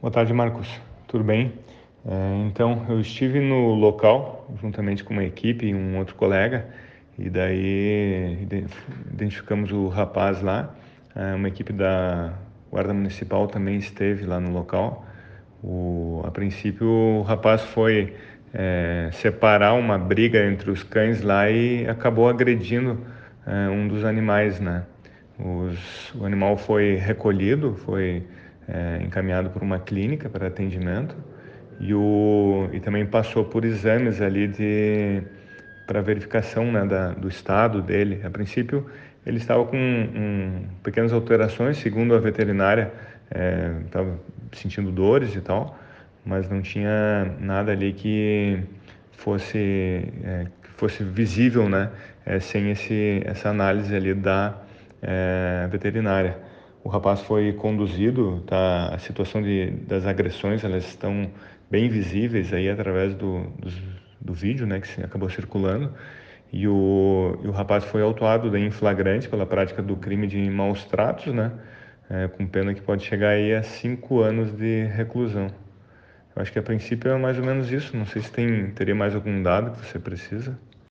Boa tarde, Marcos. Tudo bem? É, então, eu estive no local, juntamente com uma equipe e um outro colega, e daí identificamos o rapaz lá. É, uma equipe da Guarda Municipal também esteve lá no local. O, a princípio, o rapaz foi é, separar uma briga entre os cães lá e acabou agredindo é, um dos animais, né? Os, o animal foi recolhido, foi é, encaminhado por uma clínica para atendimento e, o, e também passou por exames ali de para verificação né, da, do estado dele. A princípio, ele estava com um, pequenas alterações, segundo a veterinária, estava é, sentindo dores e tal, mas não tinha nada ali que fosse, é, que fosse visível, né, é, sem esse, essa análise ali da é, veterinária. O rapaz foi conduzido, tá? A situação de, das agressões elas estão bem visíveis aí através do, do, do vídeo, né, que acabou circulando. E o, e o rapaz foi autuado em flagrante pela prática do crime de maus tratos, né, é, com pena que pode chegar aí a cinco anos de reclusão. Eu acho que a princípio é mais ou menos isso. Não sei se tem teria mais algum dado que você precisa.